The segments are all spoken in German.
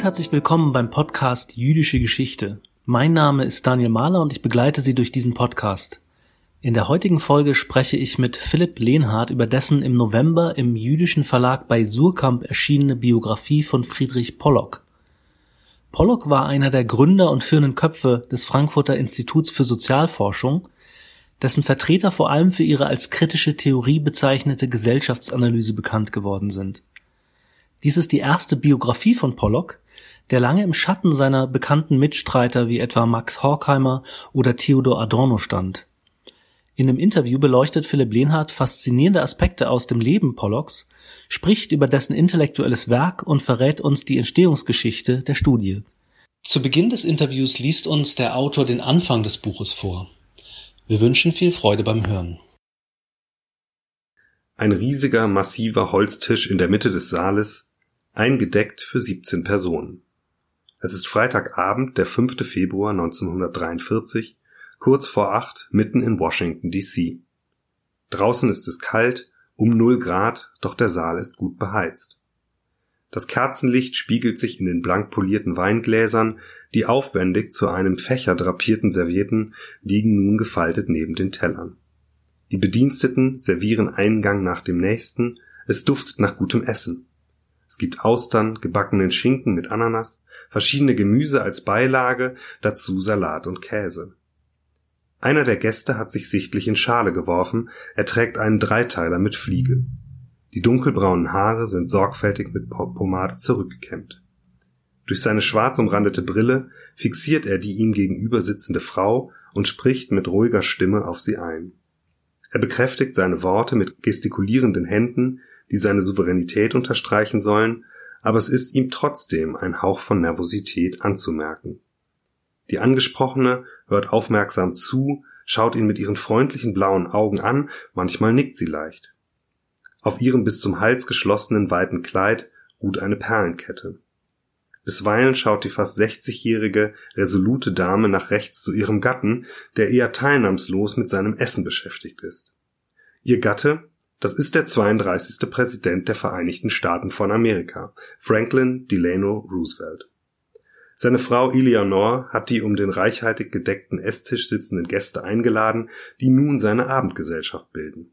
Und herzlich willkommen beim Podcast Jüdische Geschichte. Mein Name ist Daniel Mahler und ich begleite Sie durch diesen Podcast. In der heutigen Folge spreche ich mit Philipp Lehnhardt über dessen im November im jüdischen Verlag bei Surkamp erschienene Biografie von Friedrich Pollock. Pollock war einer der Gründer und führenden Köpfe des Frankfurter Instituts für Sozialforschung, dessen Vertreter vor allem für ihre als kritische Theorie bezeichnete Gesellschaftsanalyse bekannt geworden sind. Dies ist die erste Biografie von Pollock, der lange im Schatten seiner bekannten Mitstreiter wie etwa Max Horkheimer oder Theodor Adorno stand. In dem Interview beleuchtet Philipp Lehnhardt faszinierende Aspekte aus dem Leben Pollocks, spricht über dessen intellektuelles Werk und verrät uns die Entstehungsgeschichte der Studie. Zu Beginn des Interviews liest uns der Autor den Anfang des Buches vor. Wir wünschen viel Freude beim Hören. Ein riesiger, massiver Holztisch in der Mitte des Saales eingedeckt für 17 Personen. Es ist Freitagabend, der 5. Februar 1943, kurz vor acht, mitten in Washington, D.C. Draußen ist es kalt, um null Grad, doch der Saal ist gut beheizt. Das Kerzenlicht spiegelt sich in den blank polierten Weingläsern, die aufwendig zu einem Fächer drapierten Servietten liegen nun gefaltet neben den Tellern. Die Bediensteten servieren einen Gang nach dem nächsten, es duftet nach gutem Essen. Es gibt Austern, gebackenen Schinken mit Ananas, verschiedene Gemüse als Beilage, dazu Salat und Käse. Einer der Gäste hat sich sichtlich in Schale geworfen, er trägt einen Dreiteiler mit Fliege. Die dunkelbraunen Haare sind sorgfältig mit Pomade zurückgekämmt. Durch seine schwarz umrandete Brille fixiert er die ihm gegenüber sitzende Frau und spricht mit ruhiger Stimme auf sie ein. Er bekräftigt seine Worte mit gestikulierenden Händen, die seine Souveränität unterstreichen sollen, aber es ist ihm trotzdem ein Hauch von Nervosität anzumerken. Die Angesprochene hört aufmerksam zu, schaut ihn mit ihren freundlichen blauen Augen an, manchmal nickt sie leicht. Auf ihrem bis zum Hals geschlossenen weiten Kleid ruht eine Perlenkette. Bisweilen schaut die fast 60-jährige, resolute Dame nach rechts zu ihrem Gatten, der eher teilnahmslos mit seinem Essen beschäftigt ist. Ihr Gatte, das ist der 32. Präsident der Vereinigten Staaten von Amerika, Franklin Delano Roosevelt. Seine Frau Eleanor hat die um den reichhaltig gedeckten Esstisch sitzenden Gäste eingeladen, die nun seine Abendgesellschaft bilden.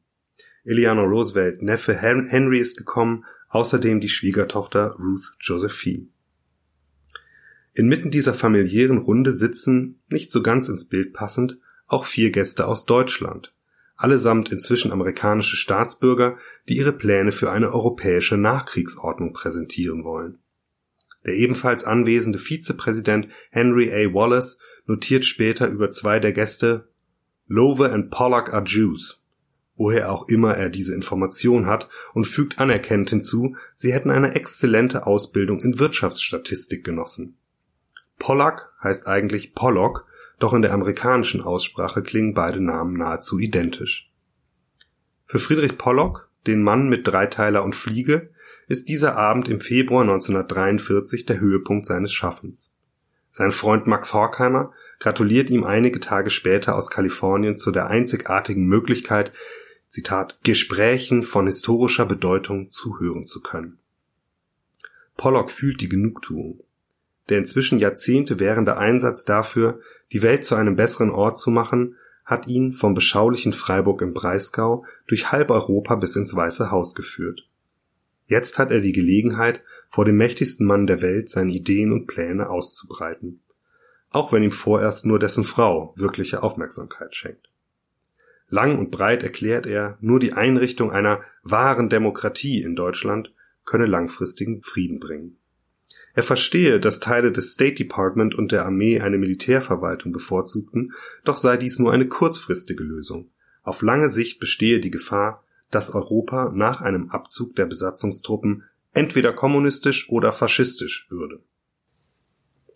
Eleanor Roosevelt Neffe Henry ist gekommen, außerdem die Schwiegertochter Ruth Josephine. Inmitten dieser familiären Runde sitzen, nicht so ganz ins Bild passend, auch vier Gäste aus Deutschland, allesamt inzwischen amerikanische Staatsbürger, die ihre Pläne für eine europäische Nachkriegsordnung präsentieren wollen. Der ebenfalls anwesende Vizepräsident Henry A. Wallace notiert später über zwei der Gäste Lowe and Pollock are Jews, woher auch immer er diese Information hat, und fügt anerkennend hinzu, sie hätten eine exzellente Ausbildung in Wirtschaftsstatistik genossen. Pollack heißt eigentlich Pollock doch in der amerikanischen Aussprache klingen beide Namen nahezu identisch. Für Friedrich Pollock, den Mann mit Dreiteiler und Fliege, ist dieser Abend im Februar 1943 der Höhepunkt seines Schaffens. Sein Freund Max Horkheimer gratuliert ihm einige Tage später aus Kalifornien zu der einzigartigen Möglichkeit, Zitat, Gesprächen von historischer Bedeutung zuhören zu können. Pollock fühlt die Genugtuung. Der inzwischen Jahrzehnte währende Einsatz dafür, die Welt zu einem besseren Ort zu machen, hat ihn vom beschaulichen Freiburg im Breisgau durch halb Europa bis ins Weiße Haus geführt. Jetzt hat er die Gelegenheit, vor dem mächtigsten Mann der Welt seine Ideen und Pläne auszubreiten. Auch wenn ihm vorerst nur dessen Frau wirkliche Aufmerksamkeit schenkt. Lang und breit erklärt er, nur die Einrichtung einer wahren Demokratie in Deutschland könne langfristigen Frieden bringen. Er verstehe, dass Teile des State Department und der Armee eine Militärverwaltung bevorzugten, doch sei dies nur eine kurzfristige Lösung. Auf lange Sicht bestehe die Gefahr, dass Europa nach einem Abzug der Besatzungstruppen entweder kommunistisch oder faschistisch würde.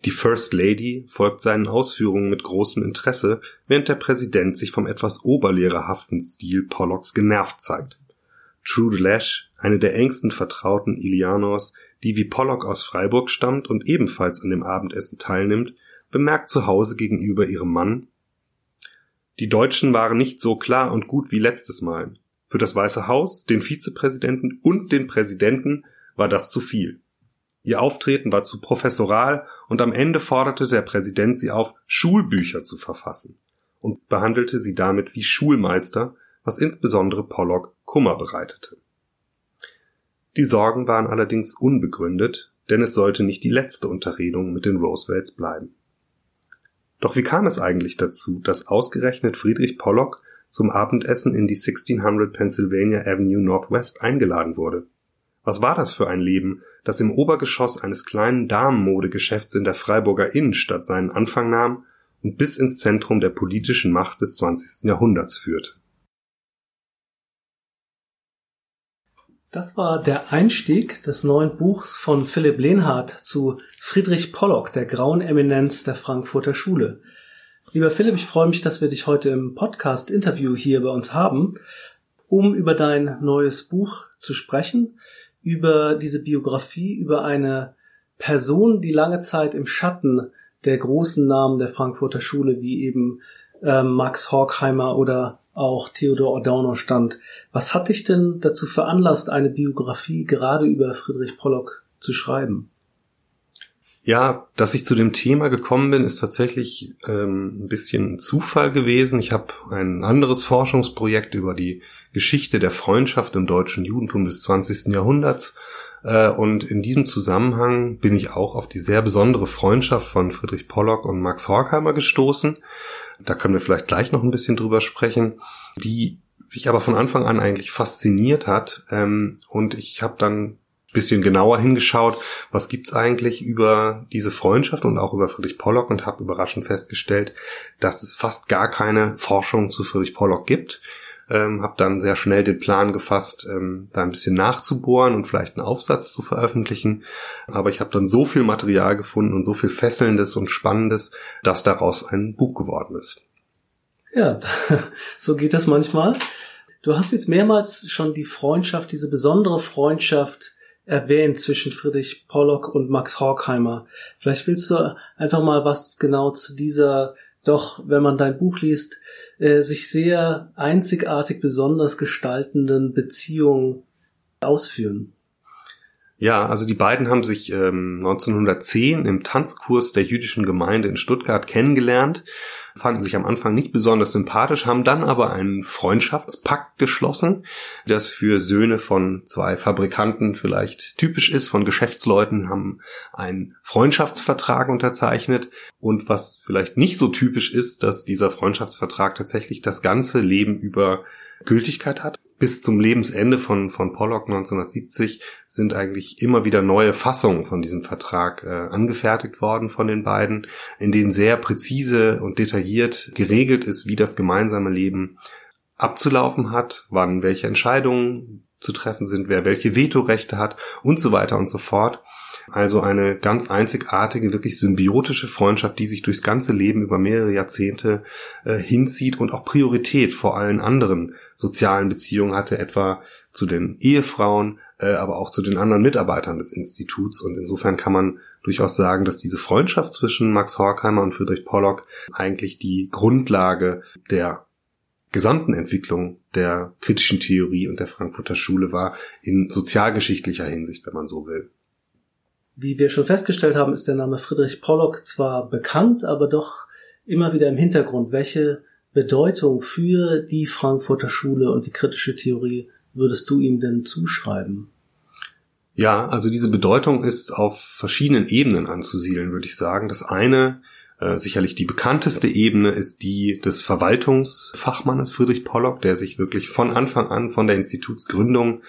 Die First Lady folgt seinen Ausführungen mit großem Interesse, während der Präsident sich vom etwas oberlehrerhaften Stil Pollocks genervt zeigt. Trude Lash, eine der engsten Vertrauten Ilianors, die wie Pollock aus Freiburg stammt und ebenfalls an dem Abendessen teilnimmt, bemerkt zu Hause gegenüber ihrem Mann Die Deutschen waren nicht so klar und gut wie letztes Mal. Für das Weiße Haus, den Vizepräsidenten und den Präsidenten war das zu viel. Ihr Auftreten war zu professoral und am Ende forderte der Präsident sie auf, Schulbücher zu verfassen und behandelte sie damit wie Schulmeister, was insbesondere Pollock Kummer bereitete. Die Sorgen waren allerdings unbegründet, denn es sollte nicht die letzte Unterredung mit den Roosevelts bleiben. Doch wie kam es eigentlich dazu, dass ausgerechnet Friedrich Pollock zum Abendessen in die 1600 Pennsylvania Avenue Northwest eingeladen wurde? Was war das für ein Leben, das im Obergeschoss eines kleinen Damenmodegeschäfts in der Freiburger Innenstadt seinen Anfang nahm und bis ins Zentrum der politischen Macht des 20. Jahrhunderts führte? Das war der Einstieg des neuen Buchs von Philipp Lehnhardt zu Friedrich Pollock, der grauen Eminenz der Frankfurter Schule. Lieber Philipp, ich freue mich, dass wir dich heute im Podcast-Interview hier bei uns haben, um über dein neues Buch zu sprechen über diese Biografie, über eine Person, die lange Zeit im Schatten der großen Namen der Frankfurter Schule, wie eben äh, Max Horkheimer oder auch Theodor Adorno stand. Was hat dich denn dazu veranlasst, eine Biografie gerade über Friedrich Pollock zu schreiben? Ja, dass ich zu dem Thema gekommen bin, ist tatsächlich ähm, ein bisschen Zufall gewesen. Ich habe ein anderes Forschungsprojekt über die Geschichte der Freundschaft im deutschen Judentum des 20. Jahrhunderts. Äh, und in diesem Zusammenhang bin ich auch auf die sehr besondere Freundschaft von Friedrich Pollock und Max Horkheimer gestoßen. Da können wir vielleicht gleich noch ein bisschen drüber sprechen, die mich aber von Anfang an eigentlich fasziniert hat. Ähm, und ich habe dann bisschen genauer hingeschaut, was gibt's eigentlich über diese Freundschaft und auch über Friedrich Pollock und habe überraschend festgestellt, dass es fast gar keine Forschung zu Friedrich Pollock gibt ähm, habe dann sehr schnell den Plan gefasst, ähm, da ein bisschen nachzubohren und vielleicht einen Aufsatz zu veröffentlichen. Aber ich habe dann so viel Material gefunden und so viel Fesselndes und Spannendes, dass daraus ein Buch geworden ist. Ja, so geht das manchmal. Du hast jetzt mehrmals schon die Freundschaft, diese besondere Freundschaft erwähnt zwischen Friedrich Pollock und Max Horkheimer. Vielleicht willst du einfach mal was genau zu dieser doch, wenn man dein Buch liest, äh, sich sehr einzigartig besonders gestaltenden Beziehung ausführen. Ja, also die beiden haben sich ähm, 1910 im Tanzkurs der jüdischen Gemeinde in Stuttgart kennengelernt fanden sich am Anfang nicht besonders sympathisch, haben dann aber einen Freundschaftspakt geschlossen, das für Söhne von zwei Fabrikanten vielleicht typisch ist, von Geschäftsleuten haben einen Freundschaftsvertrag unterzeichnet. Und was vielleicht nicht so typisch ist, dass dieser Freundschaftsvertrag tatsächlich das ganze Leben über Gültigkeit hat. Bis zum Lebensende von, von Pollock 1970 sind eigentlich immer wieder neue Fassungen von diesem Vertrag äh, angefertigt worden von den beiden, in denen sehr präzise und detailliert geregelt ist, wie das gemeinsame Leben abzulaufen hat, wann welche Entscheidungen zu treffen sind, wer welche Vetorechte hat und so weiter und so fort. Also eine ganz einzigartige, wirklich symbiotische Freundschaft, die sich durchs ganze Leben über mehrere Jahrzehnte äh, hinzieht und auch Priorität vor allen anderen sozialen Beziehungen hatte, etwa zu den Ehefrauen, äh, aber auch zu den anderen Mitarbeitern des Instituts. Und insofern kann man durchaus sagen, dass diese Freundschaft zwischen Max Horkheimer und Friedrich Pollock eigentlich die Grundlage der gesamten Entwicklung der kritischen Theorie und der Frankfurter Schule war, in sozialgeschichtlicher Hinsicht, wenn man so will. Wie wir schon festgestellt haben, ist der Name Friedrich Pollock zwar bekannt, aber doch immer wieder im Hintergrund. Welche Bedeutung für die Frankfurter Schule und die kritische Theorie würdest du ihm denn zuschreiben? Ja, also diese Bedeutung ist auf verschiedenen Ebenen anzusiedeln, würde ich sagen. Das eine sicherlich die bekannteste Ebene ist die des Verwaltungsfachmannes Friedrich Pollock, der sich wirklich von Anfang an, von der Institutsgründung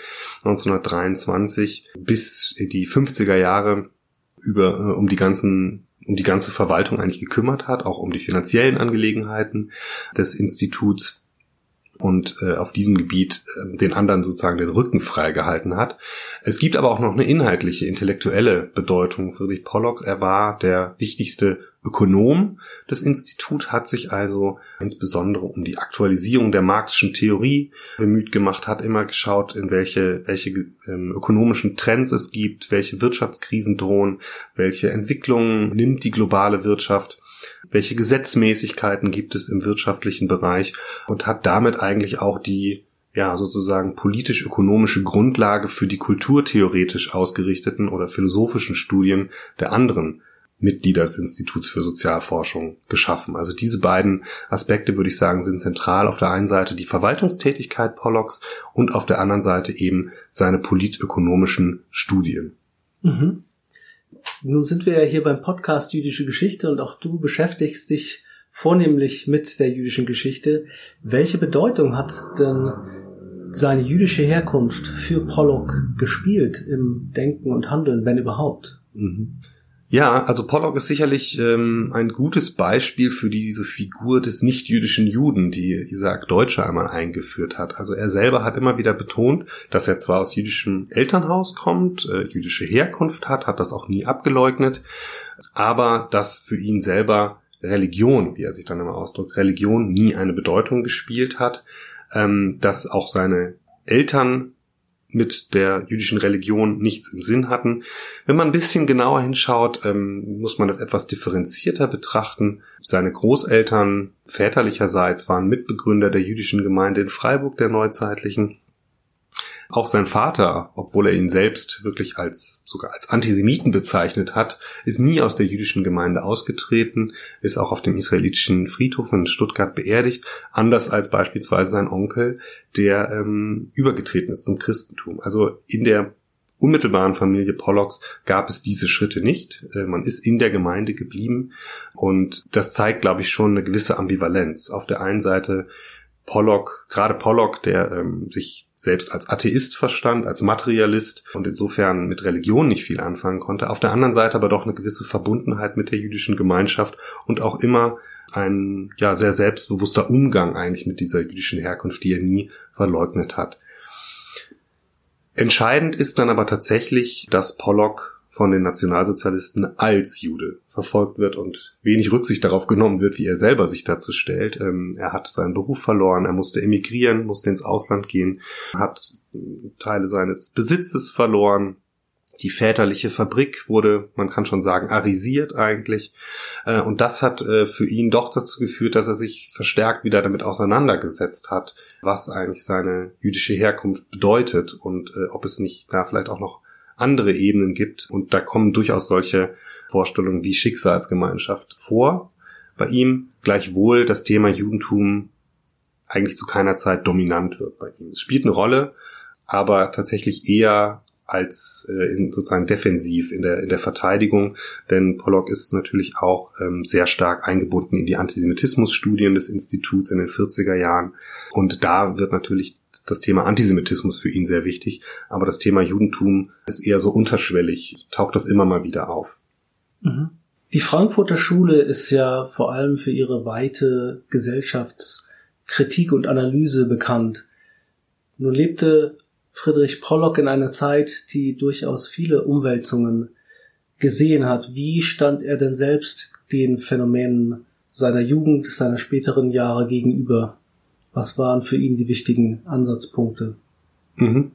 1923 bis die 50er Jahre über äh, um die ganzen um die ganze Verwaltung eigentlich gekümmert hat, auch um die finanziellen Angelegenheiten des Instituts und äh, auf diesem Gebiet äh, den anderen sozusagen den Rücken freigehalten hat. Es gibt aber auch noch eine inhaltliche, intellektuelle Bedeutung Friedrich Pollocks. Er war der wichtigste Ökonom. Das Institut hat sich also insbesondere um die Aktualisierung der marxischen Theorie bemüht gemacht, hat immer geschaut, in welche, welche ähm, ökonomischen Trends es gibt, welche Wirtschaftskrisen drohen, welche Entwicklungen nimmt die globale Wirtschaft welche Gesetzmäßigkeiten gibt es im wirtschaftlichen Bereich und hat damit eigentlich auch die ja, sozusagen politisch-ökonomische Grundlage für die kulturtheoretisch ausgerichteten oder philosophischen Studien der anderen Mitglieder des Instituts für Sozialforschung geschaffen. Also diese beiden Aspekte, würde ich sagen, sind zentral. Auf der einen Seite die Verwaltungstätigkeit Pollocks und auf der anderen Seite eben seine politökonomischen Studien. Mhm. Nun sind wir ja hier beim Podcast Jüdische Geschichte und auch du beschäftigst dich vornehmlich mit der jüdischen Geschichte. Welche Bedeutung hat denn seine jüdische Herkunft für Pollock gespielt im Denken und Handeln, wenn überhaupt? Mhm. Ja, also Pollock ist sicherlich ähm, ein gutes Beispiel für diese Figur des nicht-jüdischen Juden, die Isaac Deutscher einmal eingeführt hat. Also er selber hat immer wieder betont, dass er zwar aus jüdischem Elternhaus kommt, äh, jüdische Herkunft hat, hat das auch nie abgeleugnet, aber dass für ihn selber Religion, wie er sich dann immer ausdrückt, Religion nie eine Bedeutung gespielt hat, ähm, dass auch seine Eltern mit der jüdischen Religion nichts im Sinn hatten. Wenn man ein bisschen genauer hinschaut, ähm, muss man das etwas differenzierter betrachten. Seine Großeltern väterlicherseits waren Mitbegründer der jüdischen Gemeinde in Freiburg der Neuzeitlichen. Auch sein Vater, obwohl er ihn selbst wirklich als sogar als Antisemiten bezeichnet hat, ist nie aus der jüdischen Gemeinde ausgetreten, ist auch auf dem israelitischen Friedhof in Stuttgart beerdigt, anders als beispielsweise sein Onkel, der ähm, übergetreten ist zum Christentum. Also in der unmittelbaren Familie Pollocks gab es diese Schritte nicht. Äh, man ist in der Gemeinde geblieben und das zeigt, glaube ich, schon eine gewisse Ambivalenz. Auf der einen Seite Pollock, gerade Pollock, der ähm, sich selbst als Atheist verstand, als Materialist und insofern mit Religion nicht viel anfangen konnte, auf der anderen Seite aber doch eine gewisse Verbundenheit mit der jüdischen Gemeinschaft und auch immer ein ja sehr selbstbewusster Umgang eigentlich mit dieser jüdischen Herkunft, die er nie verleugnet hat. Entscheidend ist dann aber tatsächlich, dass Pollock von den Nationalsozialisten als Jude verfolgt wird und wenig Rücksicht darauf genommen wird, wie er selber sich dazu stellt. Ähm, er hat seinen Beruf verloren, er musste emigrieren, musste ins Ausland gehen, hat Teile seines Besitzes verloren. Die väterliche Fabrik wurde, man kann schon sagen, arisiert eigentlich. Äh, und das hat äh, für ihn doch dazu geführt, dass er sich verstärkt wieder damit auseinandergesetzt hat, was eigentlich seine jüdische Herkunft bedeutet und äh, ob es nicht da vielleicht auch noch andere Ebenen gibt. Und da kommen durchaus solche Vorstellungen wie Schicksalsgemeinschaft vor. Bei ihm gleichwohl das Thema Judentum eigentlich zu keiner Zeit dominant wird bei ihm. Es spielt eine Rolle, aber tatsächlich eher als äh, in, sozusagen defensiv in der, in der Verteidigung, denn Pollock ist natürlich auch ähm, sehr stark eingebunden in die Antisemitismusstudien des Instituts in den 40er Jahren und da wird natürlich das Thema Antisemitismus für ihn sehr wichtig, aber das Thema Judentum ist eher so unterschwellig, taucht das immer mal wieder auf. Mhm. Die Frankfurter Schule ist ja vor allem für ihre weite Gesellschaftskritik und Analyse bekannt. Nun lebte Friedrich Pollock in einer Zeit, die durchaus viele Umwälzungen gesehen hat. Wie stand er denn selbst den Phänomenen seiner Jugend, seiner späteren Jahre gegenüber? Was waren für ihn die wichtigen Ansatzpunkte? Mhm.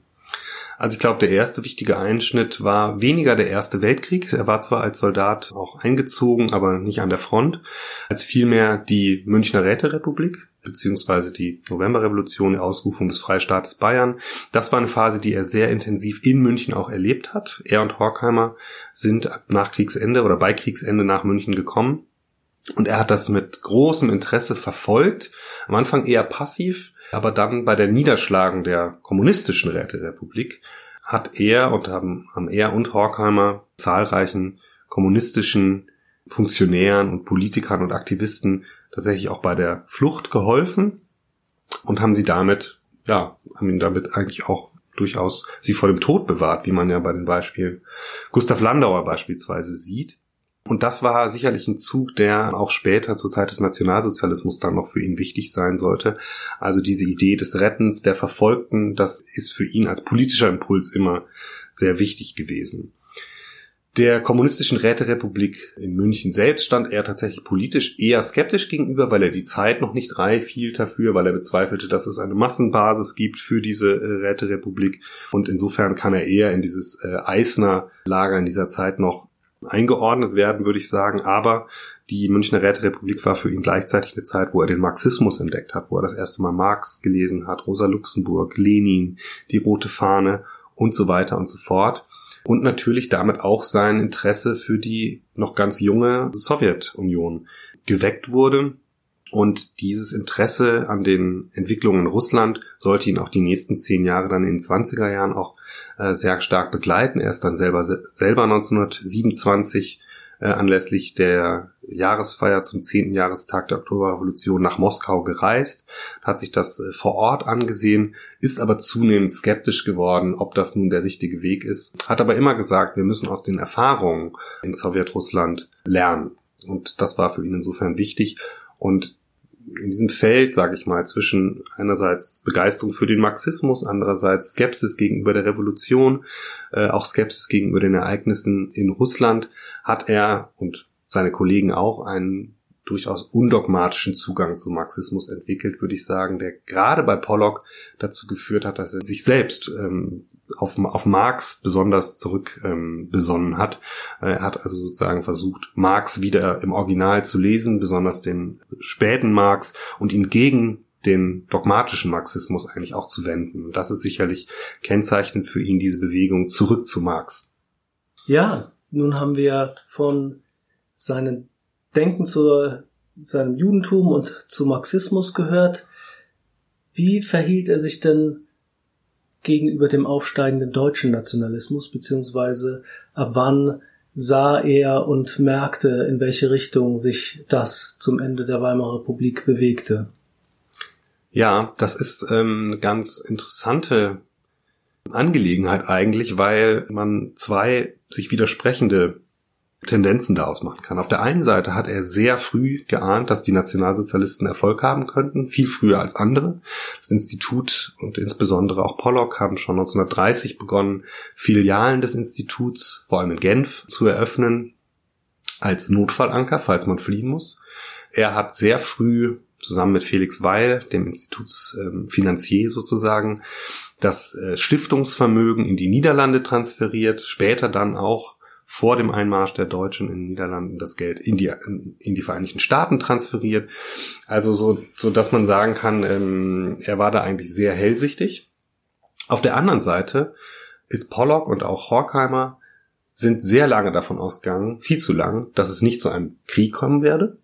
Also ich glaube, der erste wichtige Einschnitt war weniger der Erste Weltkrieg. Er war zwar als Soldat auch eingezogen, aber nicht an der Front, als vielmehr die Münchner Räterepublik beziehungsweise die Novemberrevolution, die Ausrufung des Freistaates Bayern. Das war eine Phase, die er sehr intensiv in München auch erlebt hat. Er und Horkheimer sind nach Kriegsende oder bei Kriegsende nach München gekommen und er hat das mit großem Interesse verfolgt, am Anfang eher passiv, aber dann bei der Niederschlagung der kommunistischen Räterepublik hat er und haben, haben er und Horkheimer zahlreichen kommunistischen Funktionären und Politikern und Aktivisten tatsächlich auch bei der Flucht geholfen und haben sie damit, ja, haben ihn damit eigentlich auch durchaus sie vor dem Tod bewahrt, wie man ja bei den Beispielen Gustav Landauer beispielsweise sieht. Und das war sicherlich ein Zug, der auch später zur Zeit des Nationalsozialismus dann noch für ihn wichtig sein sollte. Also diese Idee des Rettens der Verfolgten, das ist für ihn als politischer Impuls immer sehr wichtig gewesen. Der kommunistischen Räterepublik in München selbst stand er tatsächlich politisch eher skeptisch gegenüber, weil er die Zeit noch nicht reif hielt dafür, weil er bezweifelte, dass es eine Massenbasis gibt für diese äh, Räterepublik. Und insofern kann er eher in dieses äh, Eisner Lager in dieser Zeit noch eingeordnet werden, würde ich sagen. Aber die Münchner Räterepublik war für ihn gleichzeitig eine Zeit, wo er den Marxismus entdeckt hat, wo er das erste Mal Marx gelesen hat, Rosa Luxemburg, Lenin, die Rote Fahne und so weiter und so fort. Und natürlich damit auch sein Interesse für die noch ganz junge Sowjetunion geweckt wurde. Und dieses Interesse an den Entwicklungen in Russland sollte ihn auch die nächsten zehn Jahre dann in den 20er Jahren auch äh, sehr stark begleiten. Er ist dann selber, selber 1927 äh, anlässlich der Jahresfeier zum 10. Jahrestag der Oktoberrevolution nach Moskau gereist, hat sich das äh, vor Ort angesehen, ist aber zunehmend skeptisch geworden, ob das nun der richtige Weg ist, hat aber immer gesagt, wir müssen aus den Erfahrungen in Sowjetrussland lernen. Und das war für ihn insofern wichtig. Und in diesem Feld, sage ich mal, zwischen einerseits Begeisterung für den Marxismus, andererseits Skepsis gegenüber der Revolution, äh, auch Skepsis gegenüber den Ereignissen in Russland, hat er und seine Kollegen auch einen durchaus undogmatischen Zugang zum Marxismus entwickelt, würde ich sagen, der gerade bei Pollock dazu geführt hat, dass er sich selbst ähm, auf, auf Marx besonders zurück ähm, besonnen hat. Er hat also sozusagen versucht, Marx wieder im Original zu lesen, besonders den späten Marx und ihn gegen den dogmatischen Marxismus eigentlich auch zu wenden. Und das ist sicherlich kennzeichnend für ihn, diese Bewegung zurück zu Marx. Ja, nun haben wir von seinem Denken zu seinem Judentum und zu Marxismus gehört. Wie verhielt er sich denn gegenüber dem aufsteigenden deutschen Nationalismus, beziehungsweise ab wann sah er und merkte, in welche Richtung sich das zum Ende der Weimarer Republik bewegte. Ja, das ist ähm, eine ganz interessante Angelegenheit eigentlich, weil man zwei sich widersprechende Tendenzen daraus machen kann. Auf der einen Seite hat er sehr früh geahnt, dass die Nationalsozialisten Erfolg haben könnten, viel früher als andere. Das Institut und insbesondere auch Pollock haben schon 1930 begonnen, Filialen des Instituts, vor allem in Genf, zu eröffnen, als Notfallanker, falls man fliehen muss. Er hat sehr früh zusammen mit Felix Weil, dem Institutsfinanzier sozusagen, das äh, Stiftungsvermögen in die Niederlande transferiert, später dann auch vor dem Einmarsch der Deutschen in den Niederlanden das Geld in die, in die Vereinigten Staaten transferiert. Also so, so dass man sagen kann, ähm, er war da eigentlich sehr hellsichtig. Auf der anderen Seite ist Pollock und auch Horkheimer sind sehr lange davon ausgegangen, viel zu lang, dass es nicht zu einem Krieg kommen werde,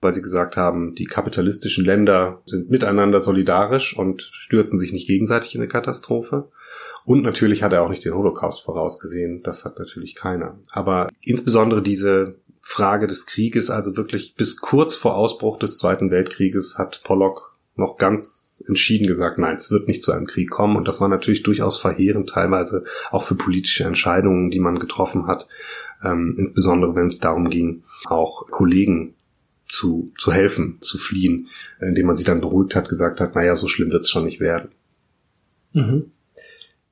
weil sie gesagt haben, die kapitalistischen Länder sind miteinander solidarisch und stürzen sich nicht gegenseitig in eine Katastrophe. Und natürlich hat er auch nicht den Holocaust vorausgesehen. Das hat natürlich keiner. Aber insbesondere diese Frage des Krieges, also wirklich bis kurz vor Ausbruch des Zweiten Weltkrieges hat Pollock noch ganz entschieden gesagt, nein, es wird nicht zu einem Krieg kommen. Und das war natürlich durchaus verheerend, teilweise auch für politische Entscheidungen, die man getroffen hat. Ähm, insbesondere wenn es darum ging, auch Kollegen zu, zu helfen, zu fliehen, indem man sie dann beruhigt hat, gesagt hat, naja, so schlimm wird es schon nicht werden. Mhm.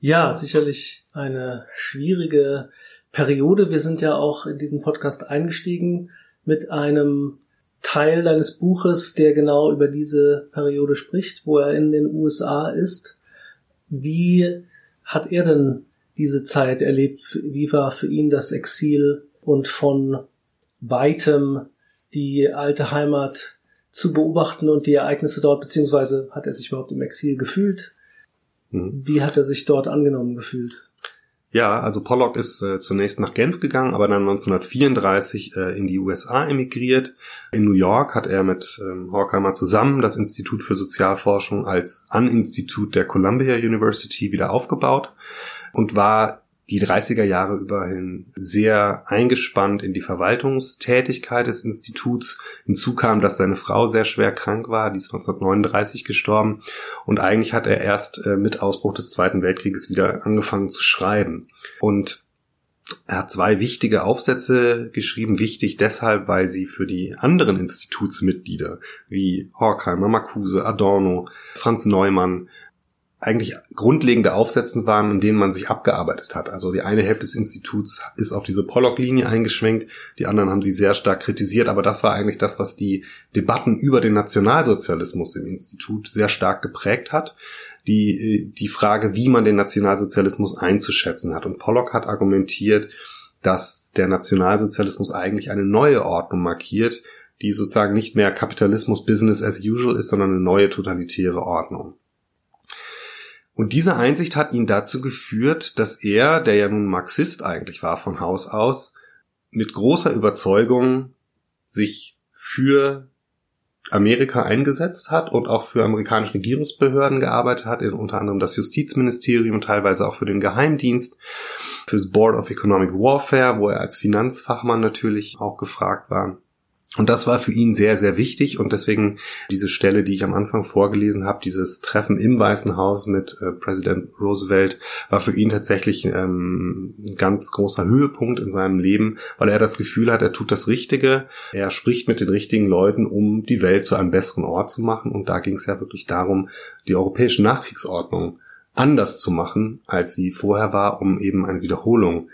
Ja, sicherlich eine schwierige Periode. Wir sind ja auch in diesen Podcast eingestiegen mit einem Teil deines Buches, der genau über diese Periode spricht, wo er in den USA ist. Wie hat er denn diese Zeit erlebt? Wie war für ihn das Exil und von weitem die alte Heimat zu beobachten und die Ereignisse dort, beziehungsweise hat er sich überhaupt im Exil gefühlt? Mhm. Wie hat er sich dort angenommen gefühlt? Ja, also Pollock ist äh, zunächst nach Genf gegangen, aber dann 1934 äh, in die USA emigriert. In New York hat er mit ähm, Horkheimer zusammen das Institut für Sozialforschung als An-Institut der Columbia University wieder aufgebaut und war die 30er Jahre überhin sehr eingespannt in die Verwaltungstätigkeit des Instituts. Hinzu kam, dass seine Frau sehr schwer krank war, die ist 1939 gestorben und eigentlich hat er erst äh, mit Ausbruch des Zweiten Weltkrieges wieder angefangen zu schreiben. Und er hat zwei wichtige Aufsätze geschrieben, wichtig deshalb, weil sie für die anderen Institutsmitglieder wie Horkheimer, Marcuse, Adorno, Franz Neumann eigentlich grundlegende Aufsätzen waren, in denen man sich abgearbeitet hat. Also die eine Hälfte des Instituts ist auf diese Pollock-Linie eingeschwenkt, die anderen haben sie sehr stark kritisiert, aber das war eigentlich das, was die Debatten über den Nationalsozialismus im Institut sehr stark geprägt hat. Die, die Frage, wie man den Nationalsozialismus einzuschätzen hat. Und Pollock hat argumentiert, dass der Nationalsozialismus eigentlich eine neue Ordnung markiert, die sozusagen nicht mehr Kapitalismus Business as usual ist, sondern eine neue totalitäre Ordnung. Und diese Einsicht hat ihn dazu geführt, dass er, der ja nun Marxist eigentlich war von Haus aus, mit großer Überzeugung sich für Amerika eingesetzt hat und auch für amerikanische Regierungsbehörden gearbeitet hat, unter anderem das Justizministerium, teilweise auch für den Geheimdienst, fürs Board of Economic Warfare, wo er als Finanzfachmann natürlich auch gefragt war. Und das war für ihn sehr, sehr wichtig. Und deswegen diese Stelle, die ich am Anfang vorgelesen habe, dieses Treffen im Weißen Haus mit äh, Präsident Roosevelt, war für ihn tatsächlich ähm, ein ganz großer Höhepunkt in seinem Leben, weil er das Gefühl hat, er tut das Richtige, er spricht mit den richtigen Leuten, um die Welt zu einem besseren Ort zu machen. Und da ging es ja wirklich darum, die europäische Nachkriegsordnung anders zu machen, als sie vorher war, um eben eine Wiederholung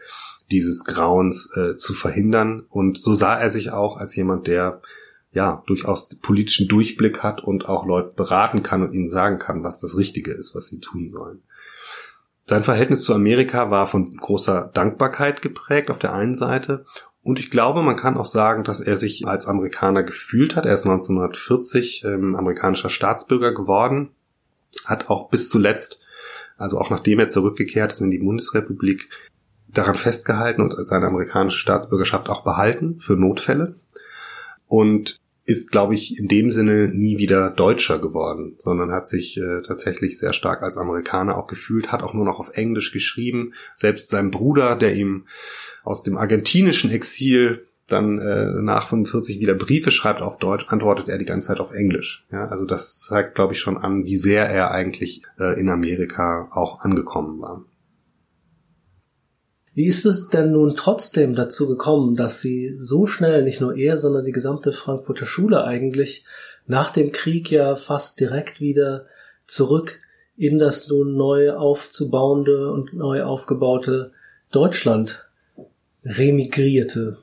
dieses Grauens äh, zu verhindern. Und so sah er sich auch als jemand, der ja durchaus politischen Durchblick hat und auch Leute beraten kann und ihnen sagen kann, was das Richtige ist, was sie tun sollen. Sein Verhältnis zu Amerika war von großer Dankbarkeit geprägt auf der einen Seite und ich glaube, man kann auch sagen, dass er sich als Amerikaner gefühlt hat. Er ist 1940 ähm, amerikanischer Staatsbürger geworden, hat auch bis zuletzt, also auch nachdem er zurückgekehrt ist in die Bundesrepublik, daran festgehalten und seine amerikanische Staatsbürgerschaft auch behalten für Notfälle und ist, glaube ich, in dem Sinne nie wieder Deutscher geworden, sondern hat sich äh, tatsächlich sehr stark als Amerikaner auch gefühlt, hat auch nur noch auf Englisch geschrieben. Selbst sein Bruder, der ihm aus dem argentinischen Exil dann äh, nach 45 wieder Briefe schreibt auf Deutsch, antwortet er die ganze Zeit auf Englisch. Ja, also das zeigt, glaube ich, schon an, wie sehr er eigentlich äh, in Amerika auch angekommen war. Wie ist es denn nun trotzdem dazu gekommen, dass Sie so schnell, nicht nur er, sondern die gesamte Frankfurter Schule eigentlich nach dem Krieg ja fast direkt wieder zurück in das nun neu aufzubauende und neu aufgebaute Deutschland remigrierte?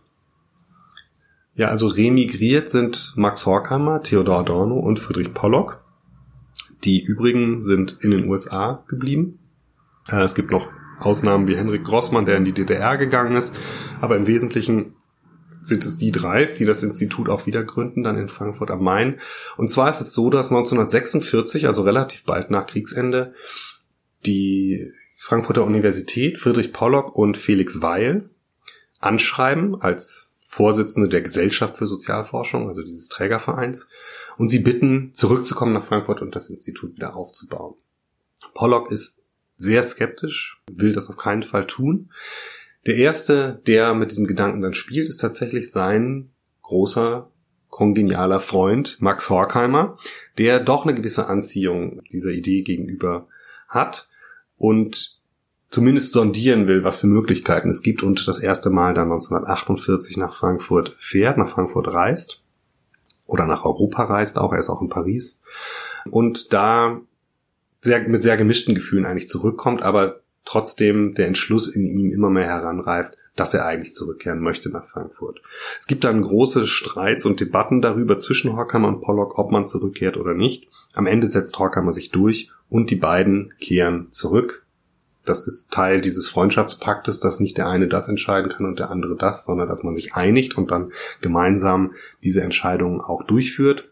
Ja, also remigriert sind Max Horkheimer, Theodor Adorno und Friedrich Pollock. Die übrigen sind in den USA geblieben. Äh, es gibt noch Ausnahmen wie Henrik Grossmann, der in die DDR gegangen ist. Aber im Wesentlichen sind es die drei, die das Institut auch wieder gründen, dann in Frankfurt am Main. Und zwar ist es so, dass 1946, also relativ bald nach Kriegsende, die Frankfurter Universität Friedrich Pollock und Felix Weil anschreiben als Vorsitzende der Gesellschaft für Sozialforschung, also dieses Trägervereins, und sie bitten, zurückzukommen nach Frankfurt und das Institut wieder aufzubauen. Pollock ist sehr skeptisch, will das auf keinen Fall tun. Der erste, der mit diesem Gedanken dann spielt, ist tatsächlich sein großer kongenialer Freund Max Horkheimer, der doch eine gewisse Anziehung dieser Idee gegenüber hat und zumindest sondieren will, was für Möglichkeiten es gibt und das erste Mal dann 1948 nach Frankfurt fährt, nach Frankfurt reist oder nach Europa reist auch, er ist auch in Paris und da sehr, mit sehr gemischten Gefühlen eigentlich zurückkommt, aber trotzdem der Entschluss in ihm immer mehr heranreift, dass er eigentlich zurückkehren möchte nach Frankfurt. Es gibt dann große Streits und Debatten darüber zwischen Horkheimer und Pollock, ob man zurückkehrt oder nicht. Am Ende setzt Horkheimer sich durch und die beiden kehren zurück. Das ist Teil dieses Freundschaftspaktes, dass nicht der eine das entscheiden kann und der andere das, sondern dass man sich einigt und dann gemeinsam diese Entscheidungen auch durchführt.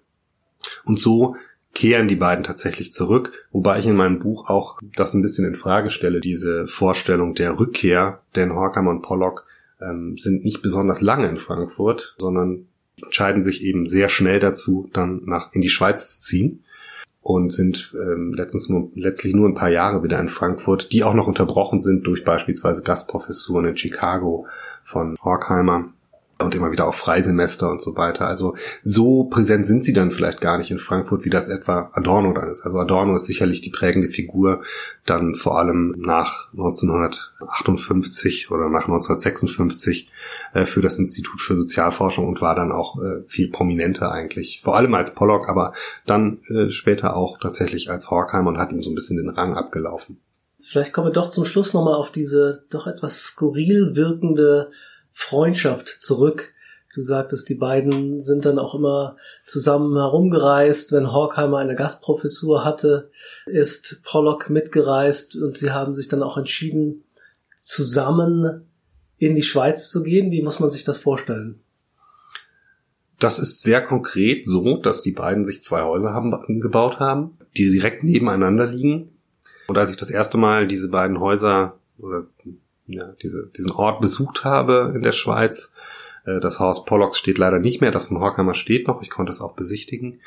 Und so kehren die beiden tatsächlich zurück, wobei ich in meinem Buch auch das ein bisschen in Frage stelle, diese Vorstellung der Rückkehr, denn Horkheimer und Pollock ähm, sind nicht besonders lange in Frankfurt, sondern entscheiden sich eben sehr schnell dazu, dann nach in die Schweiz zu ziehen und sind ähm, letztens nur, letztlich nur ein paar Jahre wieder in Frankfurt, die auch noch unterbrochen sind durch beispielsweise Gastprofessuren in Chicago von Horkheimer und immer wieder auf Freisemester und so weiter. Also so präsent sind sie dann vielleicht gar nicht in Frankfurt, wie das etwa Adorno dann ist. Also Adorno ist sicherlich die prägende Figur dann vor allem nach 1958 oder nach 1956 äh, für das Institut für Sozialforschung und war dann auch äh, viel prominenter eigentlich. Vor allem als Pollock, aber dann äh, später auch tatsächlich als Horkheimer und hat ihm so ein bisschen den Rang abgelaufen. Vielleicht kommen wir doch zum Schluss nochmal auf diese doch etwas skurril wirkende Freundschaft zurück. Du sagtest, die beiden sind dann auch immer zusammen herumgereist. Wenn Horkheimer eine Gastprofessur hatte, ist Pollock mitgereist und sie haben sich dann auch entschieden, zusammen in die Schweiz zu gehen. Wie muss man sich das vorstellen? Das ist sehr konkret so, dass die beiden sich zwei Häuser haben, gebaut haben, die direkt nebeneinander liegen. Und als ich das erste Mal diese beiden Häuser oder ja, diese, diesen Ort besucht habe in der Schweiz, äh, das Haus Pollocks steht leider nicht mehr, das von Horkheimer steht noch, ich konnte es auch besichtigen.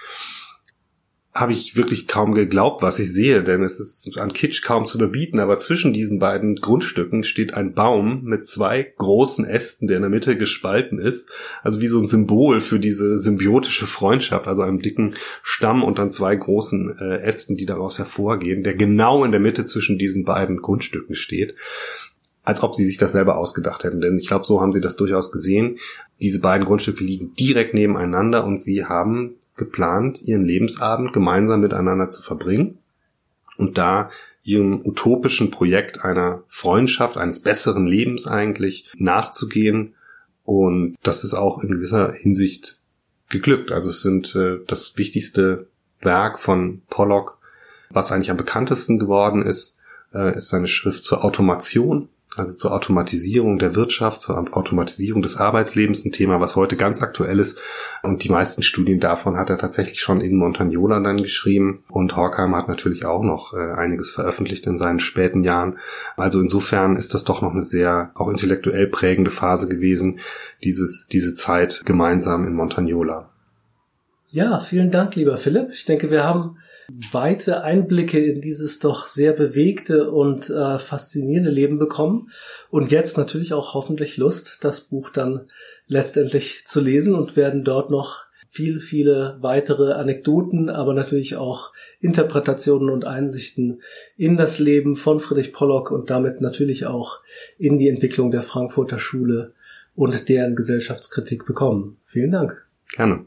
Habe ich wirklich kaum geglaubt, was ich sehe, denn es ist an Kitsch kaum zu überbieten, aber zwischen diesen beiden Grundstücken steht ein Baum mit zwei großen Ästen, der in der Mitte gespalten ist, also wie so ein Symbol für diese symbiotische Freundschaft, also einem dicken Stamm und dann zwei großen äh, Ästen, die daraus hervorgehen, der genau in der Mitte zwischen diesen beiden Grundstücken steht als ob sie sich das selber ausgedacht hätten. Denn ich glaube, so haben sie das durchaus gesehen. Diese beiden Grundstücke liegen direkt nebeneinander und sie haben geplant, ihren Lebensabend gemeinsam miteinander zu verbringen und da ihrem utopischen Projekt einer Freundschaft, eines besseren Lebens eigentlich nachzugehen. Und das ist auch in gewisser Hinsicht geglückt. Also es sind äh, das wichtigste Werk von Pollock, was eigentlich am bekanntesten geworden ist, äh, ist seine Schrift zur Automation also zur Automatisierung der Wirtschaft, zur Automatisierung des Arbeitslebens, ein Thema, was heute ganz aktuell ist. Und die meisten Studien davon hat er tatsächlich schon in Montagnola dann geschrieben. Und Horkheim hat natürlich auch noch äh, einiges veröffentlicht in seinen späten Jahren. Also insofern ist das doch noch eine sehr auch intellektuell prägende Phase gewesen, dieses, diese Zeit gemeinsam in Montagnola. Ja, vielen Dank, lieber Philipp. Ich denke, wir haben weite Einblicke in dieses doch sehr bewegte und äh, faszinierende Leben bekommen und jetzt natürlich auch hoffentlich Lust, das Buch dann letztendlich zu lesen und werden dort noch viel, viele weitere Anekdoten, aber natürlich auch Interpretationen und Einsichten in das Leben von Friedrich Pollock und damit natürlich auch in die Entwicklung der Frankfurter Schule und deren Gesellschaftskritik bekommen. Vielen Dank. Gerne.